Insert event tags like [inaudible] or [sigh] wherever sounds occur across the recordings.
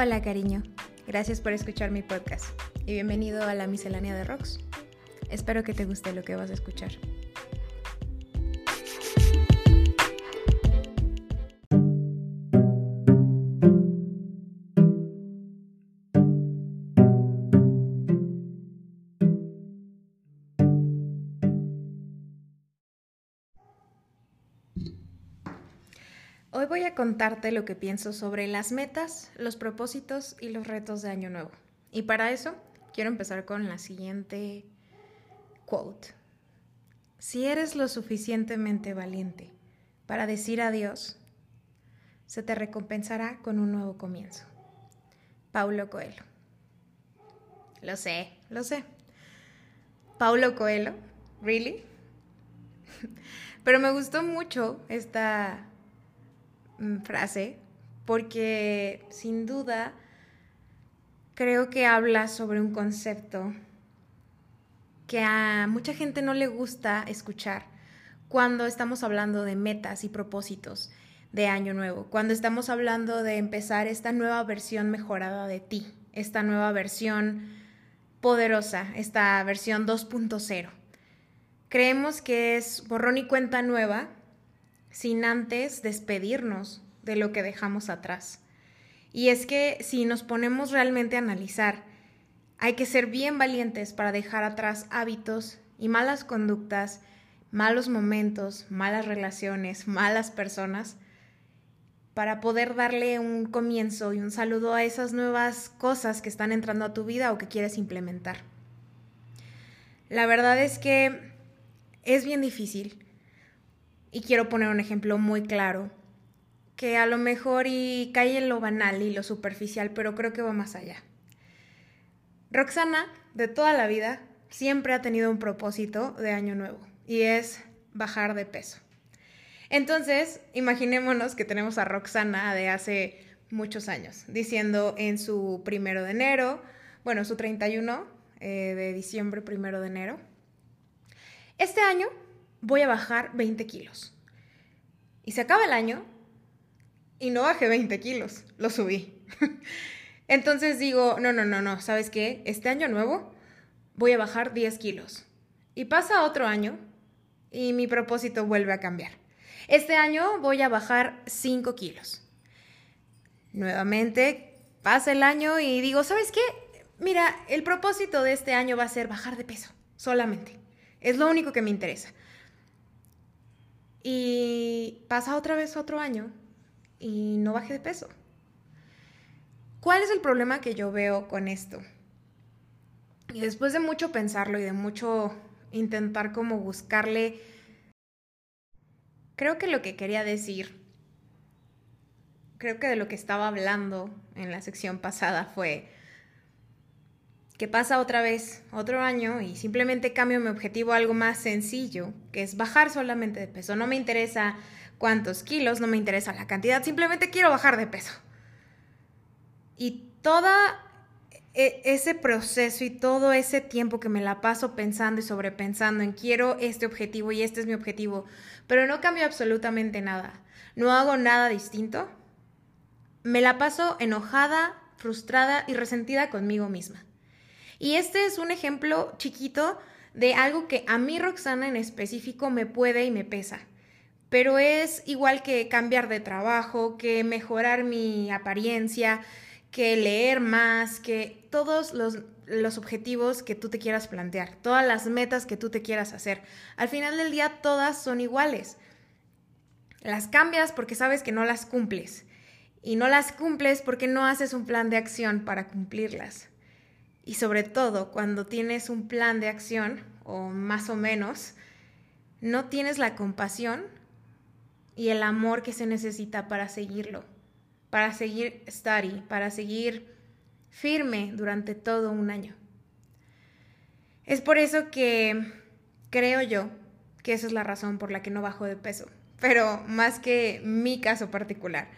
Hola cariño, gracias por escuchar mi podcast y bienvenido a la miscelánea de Rocks. Espero que te guste lo que vas a escuchar. Hoy voy a contarte lo que pienso sobre las metas, los propósitos y los retos de Año Nuevo. Y para eso quiero empezar con la siguiente quote. Si eres lo suficientemente valiente para decir adiós, se te recompensará con un nuevo comienzo. Paulo Coelho. Lo sé, lo sé. Paulo Coelho, ¿really? [laughs] Pero me gustó mucho esta frase porque sin duda creo que habla sobre un concepto que a mucha gente no le gusta escuchar cuando estamos hablando de metas y propósitos de año nuevo, cuando estamos hablando de empezar esta nueva versión mejorada de ti, esta nueva versión poderosa, esta versión 2.0. Creemos que es borrón y cuenta nueva sin antes despedirnos de lo que dejamos atrás. Y es que si nos ponemos realmente a analizar, hay que ser bien valientes para dejar atrás hábitos y malas conductas, malos momentos, malas relaciones, malas personas, para poder darle un comienzo y un saludo a esas nuevas cosas que están entrando a tu vida o que quieres implementar. La verdad es que es bien difícil y quiero poner un ejemplo muy claro, que a lo mejor y cae en lo banal y lo superficial, pero creo que va más allá. Roxana, de toda la vida, siempre ha tenido un propósito de año nuevo y es bajar de peso. Entonces, imaginémonos que tenemos a Roxana de hace muchos años, diciendo en su primero de enero, bueno, su 31 eh, de diciembre, primero de enero, este año voy a bajar 20 kilos. Y se acaba el año y no bajé 20 kilos, lo subí. [laughs] Entonces digo, no, no, no, no, ¿sabes qué? Este año nuevo voy a bajar 10 kilos. Y pasa otro año y mi propósito vuelve a cambiar. Este año voy a bajar 5 kilos. Nuevamente pasa el año y digo, ¿sabes qué? Mira, el propósito de este año va a ser bajar de peso, solamente. Es lo único que me interesa. Y pasa otra vez otro año y no bajé de peso. ¿Cuál es el problema que yo veo con esto? Y después de mucho pensarlo y de mucho intentar como buscarle, creo que lo que quería decir, creo que de lo que estaba hablando en la sección pasada fue que pasa otra vez otro año y simplemente cambio mi objetivo a algo más sencillo, que es bajar solamente de peso. No me interesa cuántos kilos, no me interesa la cantidad, simplemente quiero bajar de peso. Y todo e, ese proceso y todo ese tiempo que me la paso pensando y sobrepensando en quiero este objetivo y este es mi objetivo, pero no cambio absolutamente nada, no hago nada distinto, me la paso enojada, frustrada y resentida conmigo misma. Y este es un ejemplo chiquito de algo que a mí, Roxana, en específico me puede y me pesa pero es igual que cambiar de trabajo, que mejorar mi apariencia, que leer más, que todos los, objetivos que tú te quieras plantear, todas las metas que tú te quieras hacer. Al final del día todas son iguales. Las cambias porque sabes que no las cumples y no las cumples porque no haces un plan de acción para cumplirlas. Y sobre todo cuando tienes un plan de acción, o más o menos, no tienes la compasión y el amor que se necesita para seguirlo, para seguir study, para seguir firme durante todo un año. Es por eso que creo yo que esa es la razón por la que no bajo de peso, pero más que mi caso particular.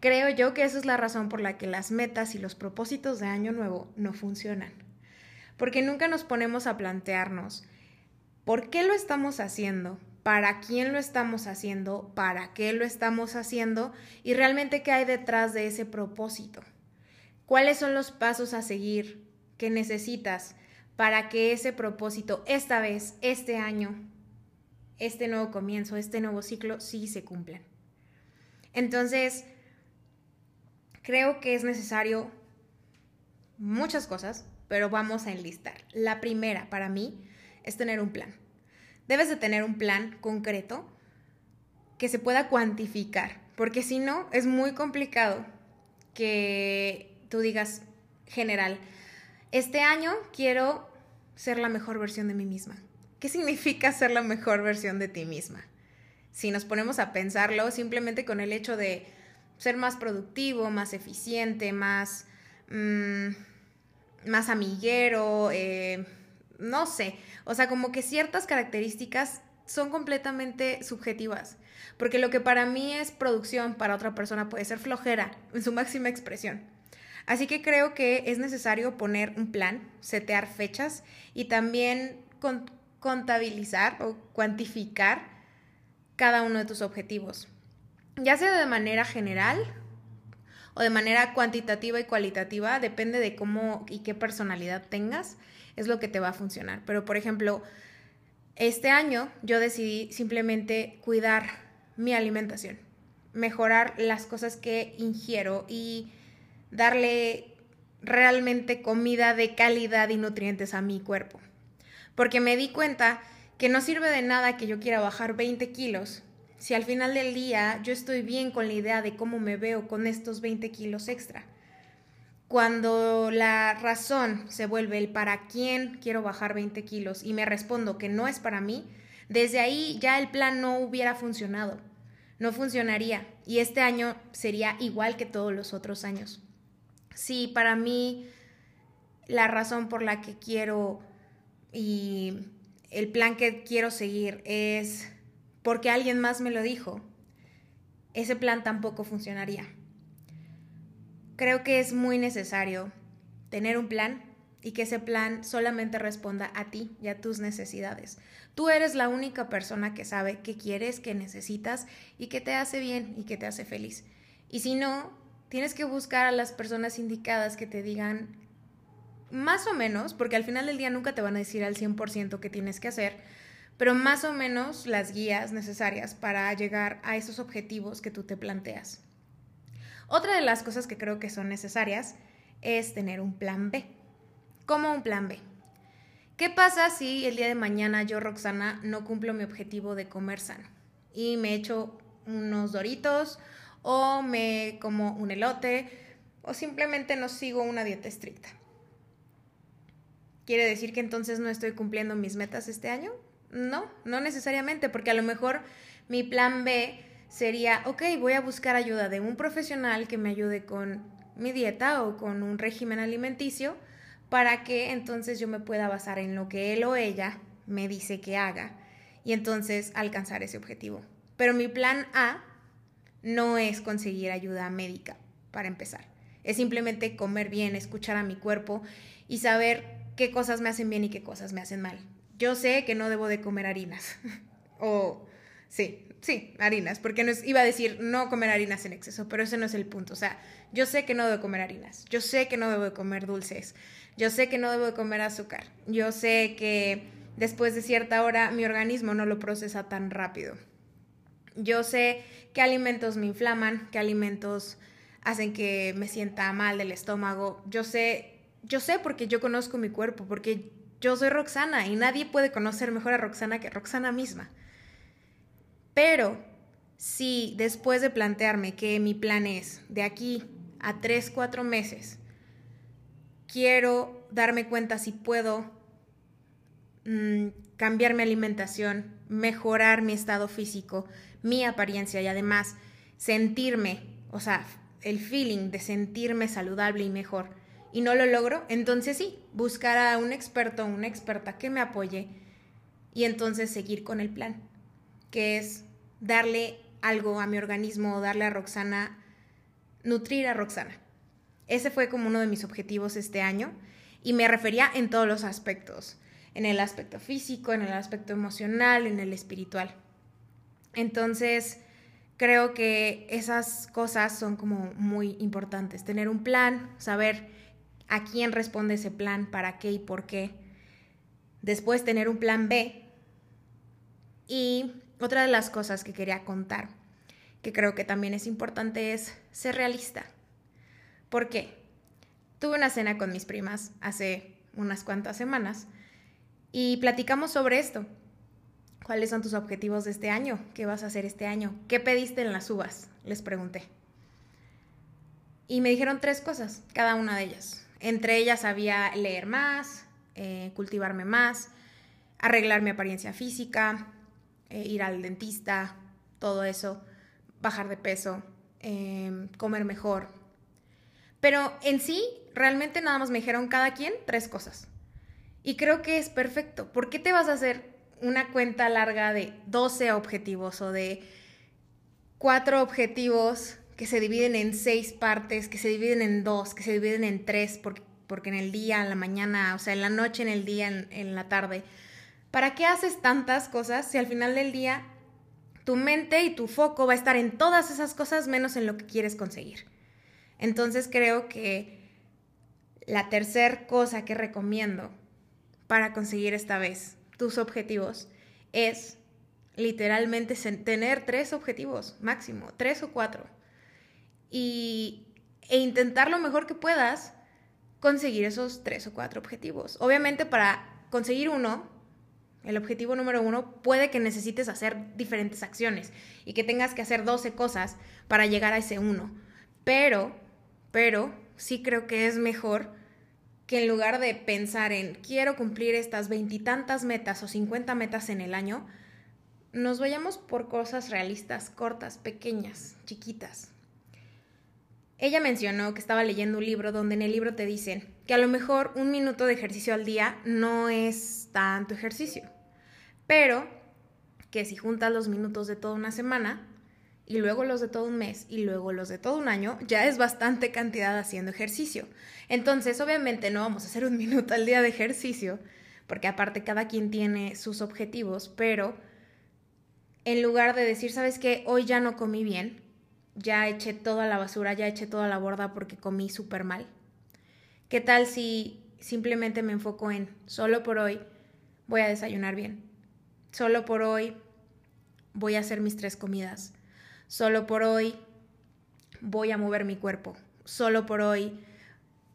Creo yo que esa es la razón por la que las metas y los propósitos de año nuevo no funcionan. Porque nunca nos ponemos a plantearnos por qué lo estamos haciendo, para quién lo estamos haciendo, para qué lo estamos haciendo y realmente qué hay detrás de ese propósito. ¿Cuáles son los pasos a seguir que necesitas para que ese propósito, esta vez, este año, este nuevo comienzo, este nuevo ciclo, sí se cumplan? Entonces, creo que es necesario muchas cosas, pero vamos a enlistar. La primera para mí es tener un plan. Debes de tener un plan concreto que se pueda cuantificar, porque si no, es muy complicado que tú digas general, este año quiero ser la mejor versión de mí misma. ¿Qué significa ser la mejor versión de ti misma? Si nos ponemos a pensarlo, simplemente con el hecho de ser más productivo, más eficiente, más, mm, más amiguero, eh, no sé, o sea, como que ciertas características son completamente subjetivas, porque lo que para mí es producción, para otra persona puede ser flojera en su máxima expresión. Así que creo que es necesario poner un plan, setear fechas y también contabilizar o cuantificar cada uno de tus objetivos, ya sea de manera general o de manera cuantitativa y cualitativa, depende de cómo y qué personalidad tengas, es lo que te va a funcionar. Pero, por ejemplo, este año yo decidí simplemente cuidar mi alimentación, mejorar las cosas que ingiero y darle realmente comida de calidad y nutrientes a mi cuerpo. Porque me di cuenta que no sirve de nada que yo quiera bajar 20 kilos si al final del día yo estoy bien con la idea de cómo me veo con estos 20 kilos extra. Cuando la razón se vuelve el para quién quiero bajar 20 kilos y me respondo que no es para mí, desde ahí ya el plan no hubiera funcionado, no funcionaría y este año sería igual que todos los otros años. Si para mí la razón por la que quiero y el plan que quiero seguir es porque alguien más me lo dijo, ese plan tampoco funcionaría. Creo que es muy necesario tener un plan y que ese plan solamente responda a ti y a tus necesidades. Tú eres la única persona que sabe qué quieres, qué necesitas y qué te hace bien y qué te hace feliz. Y si no, tienes que buscar a las personas indicadas que te digan más o menos, porque al final del día nunca te van a decir al 100% qué tienes que hacer, pero más o menos las guías necesarias para llegar a esos objetivos que tú te planteas. Otra de las cosas que creo que son necesarias es tener un plan B. ¿Cómo un plan B? ¿Qué pasa si el día de mañana yo, Roxana, no cumplo mi objetivo de comer sano y me echo unos doritos o me como un elote o simplemente no sigo una dieta estricta? ¿Quiere decir que entonces no estoy cumpliendo mis metas este año? No, no necesariamente, porque a lo mejor mi plan B sería, ok, voy a buscar ayuda de un profesional que me ayude con mi dieta o con un régimen alimenticio para que entonces yo me pueda basar en lo que él o ella me dice que haga y entonces alcanzar ese objetivo. Pero mi plan A no es conseguir ayuda médica para empezar. Es simplemente comer bien, escuchar a mi cuerpo y saber qué cosas me hacen bien y qué cosas me hacen mal. Yo sé que no debo de comer harinas. [laughs] o sí, sí, harinas, porque no iba a decir no comer harinas en exceso, pero ese no es el punto. O sea, yo sé que no debo de comer harinas, yo sé que no debo de comer dulces, yo sé que no debo de comer azúcar, yo sé que después de cierta hora mi organismo no lo procesa tan rápido. Yo sé qué alimentos me inflaman, qué alimentos hacen que me sienta mal del estómago. Yo sé yo sé porque yo conozco mi cuerpo, porque yo soy Roxana y nadie puede conocer mejor a Roxana que Roxana misma. Pero si después de plantearme que mi plan es de aquí a tres, cuatro meses, quiero darme cuenta si puedo mm, cambiar mi alimentación, mejorar mi estado físico, mi apariencia y además sentirme, o sea, el feeling de sentirme saludable y mejor y no lo logro, entonces sí, buscar a un experto o una experta que me apoye y entonces seguir con el plan, que es darle algo a mi organismo, darle a Roxana, nutrir a Roxana. Ese fue como uno de mis objetivos este año y me refería en todos los aspectos, en el aspecto físico, en el aspecto emocional, en el espiritual. Entonces, creo que esas cosas son como muy importantes. Tener un plan, saber a quién responde ese plan, para qué y por qué. Después tener un plan B. Y otra de las cosas que quería contar, que creo que también es importante, es ser realista. ¿Por qué? Tuve una cena con mis primas hace unas cuantas semanas y platicamos sobre esto. ¿Cuáles son tus objetivos de este año? ¿Qué vas a hacer este año? ¿Qué pediste en las uvas? Les pregunté. Y me dijeron tres cosas, cada una de ellas. Entre ellas había leer más, eh, cultivarme más, arreglar mi apariencia física, eh, ir al dentista, todo eso, bajar de peso, em, comer mejor. Pero en sí, realmente nada más me dijeron cada quien tres cosas. Y creo que es perfecto. ¿Por qué te vas a hacer una cuenta larga de 12 objetivos o de cuatro objetivos que se dividen en seis partes, que se dividen en dos, que se dividen en tres, porque, porque en el día, en la mañana, o sea, en la noche, en el día, en, en la tarde. ¿Para qué haces tantas cosas si al final del día tu mente y tu foco va a estar en todas esas cosas menos en lo que quieres conseguir? Entonces creo que la tercera cosa que recomiendo para conseguir esta vez tus objetivos es literalmente tener tres objetivos máximo, tres o cuatro. Y, e intentar lo mejor que puedas conseguir esos tres o cuatro objetivos. Obviamente para conseguir uno, el objetivo número uno, puede que necesites hacer diferentes acciones y que tengas que hacer 12 cosas para llegar a ese uno. Pero, pero sí creo que es mejor que en lugar de pensar en quiero cumplir estas veintitantas metas o cincuenta metas en el año, nos vayamos por cosas realistas, cortas, pequeñas, chiquitas. Ella mencionó que estaba leyendo un libro donde en el libro te dicen que a lo mejor un minuto de ejercicio al día no es tanto ejercicio, pero que si juntas los minutos de toda una semana, y luego los de todo un mes y luego los de todo un año, ya es bastante cantidad haciendo ejercicio. Entonces, obviamente no vamos a hacer un [laughs] minuto al día de ejercicio, porque aparte cada quien tiene sus objetivos, pero en lugar de decir, ¿sabes qué? Hoy ya no comí bien, ya eché toda la basura, ya eché toda la borda porque comí súper mal. ¿Qué tal si simplemente me enfoco en, solo por hoy voy a desayunar bien? Solo por hoy voy a hacer mis tres comidas Solo por hoy voy a mover mi cuerpo. Solo por hoy.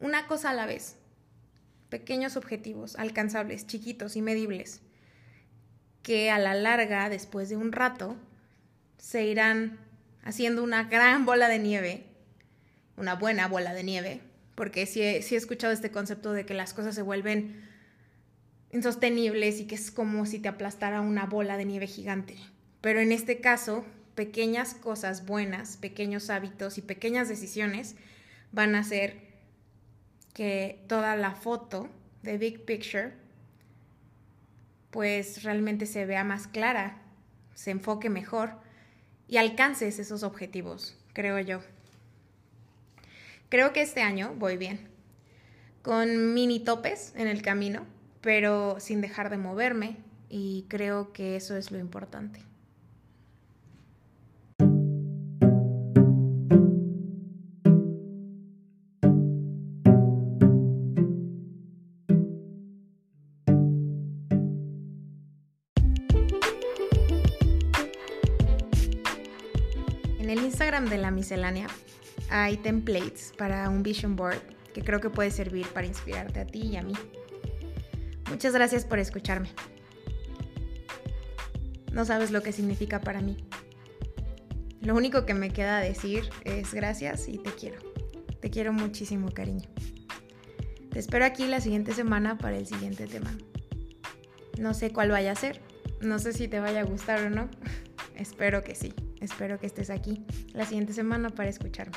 Una cosa a la vez. Pequeños objetivos, alcanzables, chiquitos y medibles, que a la larga, después de un rato, se irán haciendo una gran bola de nieve, una buena bola de nieve, porque sí he, escuchado este concepto de que las cosas se vuelven insostenibles y que es como si te aplastara una bola de nieve gigante. Pero en este caso, pequeñas cosas buenas, pequeños hábitos y pequeñas decisiones van a hacer que toda la foto de Big Picture pues realmente se vea más clara, se enfoque mejor y alcances esos objetivos, creo yo. Creo que este año voy bien, con mini topes en el camino, pero sin dejar de moverme y creo que eso es lo importante. De la miscelánea hay templates para un vision board que creo que puede servir para inspirarte a ti y a mí. Muchas gracias por escucharme. No sabes lo que significa para mí. Lo único que me queda decir es gracias y te quiero. Te quiero muchísimo, cariño. Te espero aquí la siguiente semana para el siguiente tema. No sé cuál vaya a ser. No sé si te vaya a gustar o no. [laughs] Espero que sí. Espero que estés aquí la siguiente semana para escucharme.